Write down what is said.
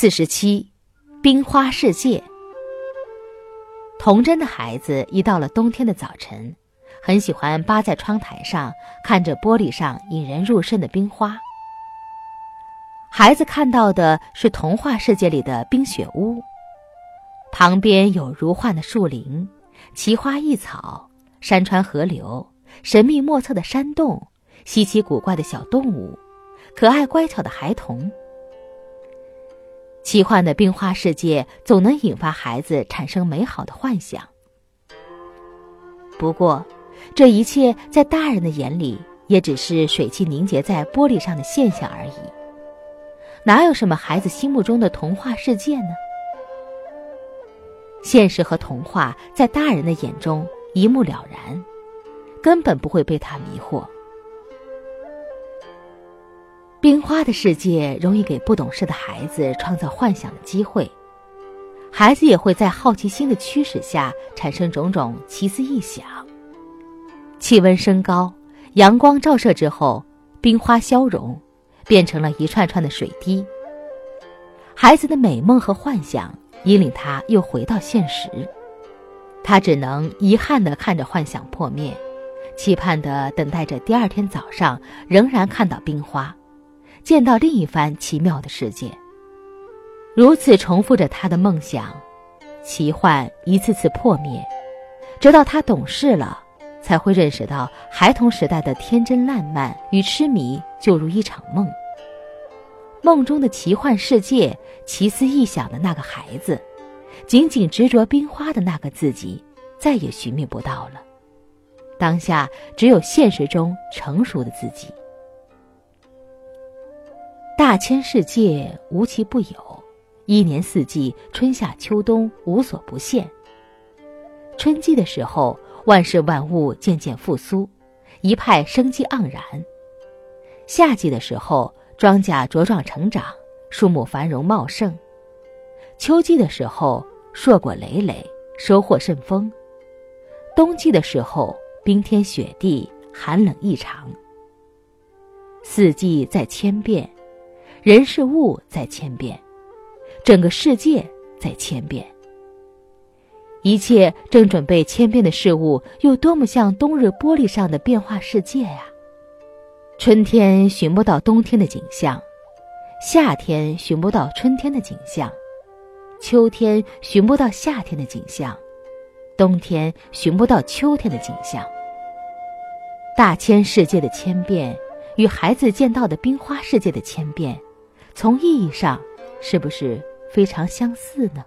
四十七，冰花世界。童真的孩子一到了冬天的早晨，很喜欢扒在窗台上看着玻璃上引人入胜的冰花。孩子看到的是童话世界里的冰雪屋，旁边有如幻的树林、奇花异草、山川河流、神秘莫测的山洞、稀奇古怪的小动物、可爱乖巧的孩童。奇幻的冰花世界总能引发孩子产生美好的幻想。不过，这一切在大人的眼里也只是水汽凝结在玻璃上的现象而已。哪有什么孩子心目中的童话世界呢？现实和童话在大人的眼中一目了然，根本不会被他迷惑。冰花的世界容易给不懂事的孩子创造幻想的机会，孩子也会在好奇心的驱使下产生种种奇思异想。气温升高，阳光照射之后，冰花消融，变成了一串串的水滴。孩子的美梦和幻想引领他又回到现实，他只能遗憾地看着幻想破灭，期盼地等待着第二天早上仍然看到冰花。见到另一番奇妙的世界，如此重复着他的梦想，奇幻一次次破灭，直到他懂事了，才会认识到孩童时代的天真烂漫与痴迷就如一场梦。梦中的奇幻世界，奇思异想的那个孩子，仅仅执着冰花的那个自己，再也寻觅不到了。当下只有现实中成熟的自己。大千世界无奇不有，一年四季，春夏秋冬无所不现。春季的时候，万事万物渐渐复苏，一派生机盎然；夏季的时候，庄稼茁壮成长，树木繁荣茂盛；秋季的时候，硕果累累，收获甚丰；冬季的时候，冰天雪地，寒冷异常。四季在千变。人事物在千变，整个世界在千变。一切正准备千变的事物，又多么像冬日玻璃上的变化世界呀！春天寻不到冬天的景象，夏天寻不到春天的景象，秋天寻不到夏天的景象，冬天寻不到秋天的景象。大千世界的千变，与孩子见到的冰花世界的千变。从意义上，是不是非常相似呢？